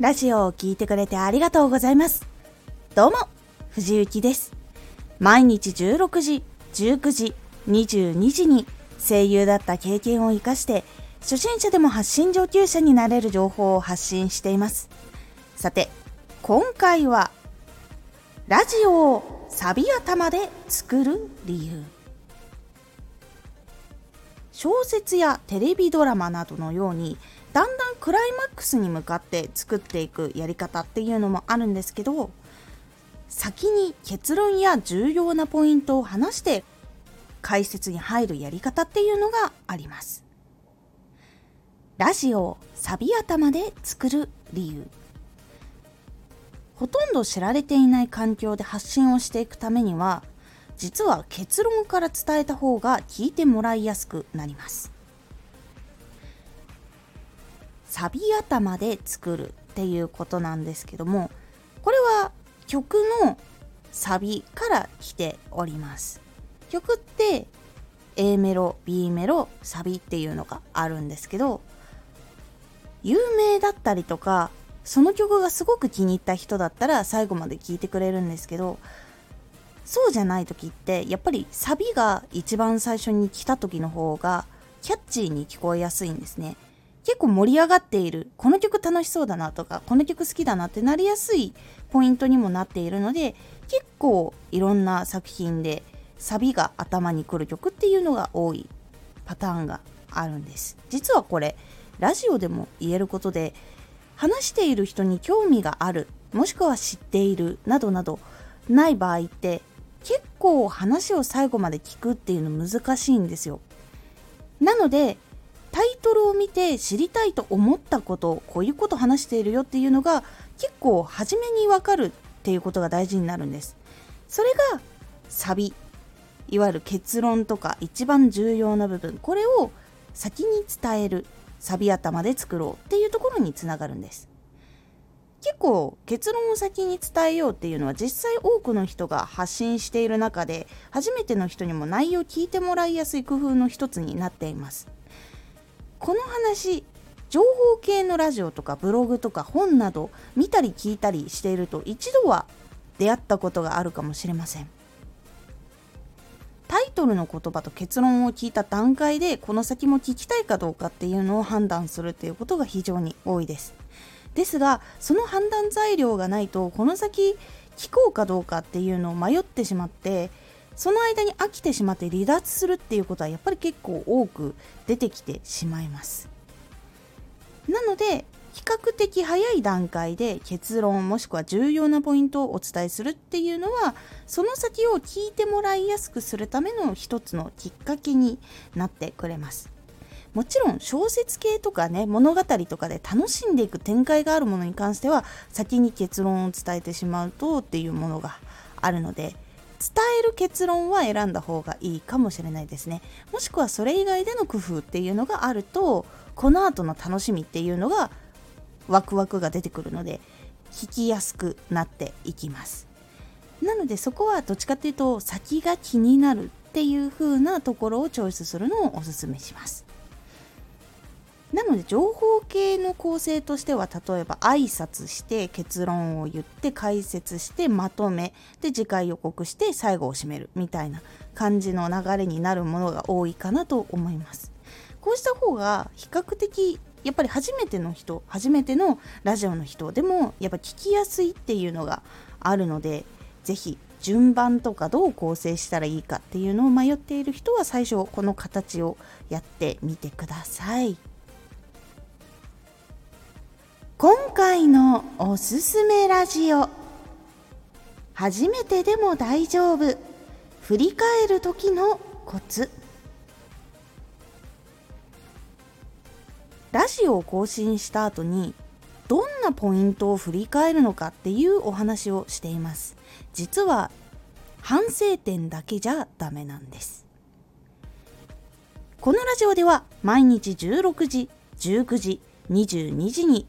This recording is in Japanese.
ラジオを聴いてくれてありがとうございます。どうも、藤幸です。毎日16時、19時、22時に声優だった経験を活かして、初心者でも発信上級者になれる情報を発信しています。さて、今回は、ラジオをサビ頭で作る理由。小説やテレビドラマなどのようにだんだんクライマックスに向かって作っていくやり方っていうのもあるんですけど先に結論や重要なポイントを話して解説に入るやり方っていうのがあります。ラジオをサビ頭で作る理由。ほとんど知られていない環境で発信をしていくためには実は結論から伝えた方が聞いてもらいやすくなります。サビ頭で作るっていうことなんですけどもこれは曲のサビから来ております。曲って A メロ B メロサビっていうのがあるんですけど有名だったりとかその曲がすごく気に入った人だったら最後まで聴いてくれるんですけどそうじゃない時ってやっぱりサビが一番最初に来た時の方がキャッチーに聞こえやすいんですね。結構盛り上がっている。この曲楽しそうだなとかこの曲好きだなってなりやすいポイントにもなっているので結構いろんな作品でサビが頭に来る曲っていうのが多いパターンがあるんです。実はこれラジオでも言えることで話している人に興味があるもしくは知っているなどなどない場合って結構話を最後まで聞くっていうの難しいんですよ。なのでタイトルを見て知りたいと思ったことこういうこと話しているよっていうのが結構初めにわかるっていうことが大事になるんです。それがサビいわゆる結論とか一番重要な部分これを先に伝えるサビ頭で作ろうっていうところにつながるんです。結構結論を先に伝えようっていうのは実際多くの人が発信している中で初めての人にも内容を聞いてもらいやすい工夫の一つになっています。この話情報系のラジオとかブログとか本など見たり聞いたりしていると一度は出会ったことがあるかもしれません。タイトルの言葉と結論を聞いた段階でこの先も聞きたいかどうかっていうのを判断するっていうことが非常に多いです。ですがその判断材料がないとこの先聞こうかどうかっていうのを迷ってしまってその間に飽きてしまって離脱するっていうことはやっぱり結構多く出てきてしまいます。なので比較的早い段階で結論もしくは重要なポイントをお伝えするっていうのはその先を聞いてもらいやすくするための一つのきっかけになってくれます。もちろん小説系とかね物語とかで楽しんでいく展開があるものに関しては先に結論を伝えてしまうとっていうものがあるので伝える結論は選んだ方がいいかもしれないですね。もしくはそれ以外での工夫っていうのがあるとこの後の楽しみっていうのがワクワクが出てくるので聞きやすくなっていきます。なのでそこはどっちかっていうと先が気になるっていう風なところをチョイスするのをおすすめします。なので情報系の構成としては例えば挨拶して結論を言って解説してまとめで次回予告して最後を締めるみたいな感じの流れになるものが多いかなと思いますこうした方が比較的やっぱり初めての人初めてのラジオの人でもやっぱ聞きやすいっていうのがあるので是非順番とかどう構成したらいいかっていうのを迷っている人は最初この形をやってみてください。今回のおすすめラジオ。初めてでも大丈夫。振り返る時のコツ。ラジオを更新した後にどんなポイントを振り返るのかっていうお話をしています。実は反省点だけじゃダメなんです。このラジオでは毎日16時19時22時に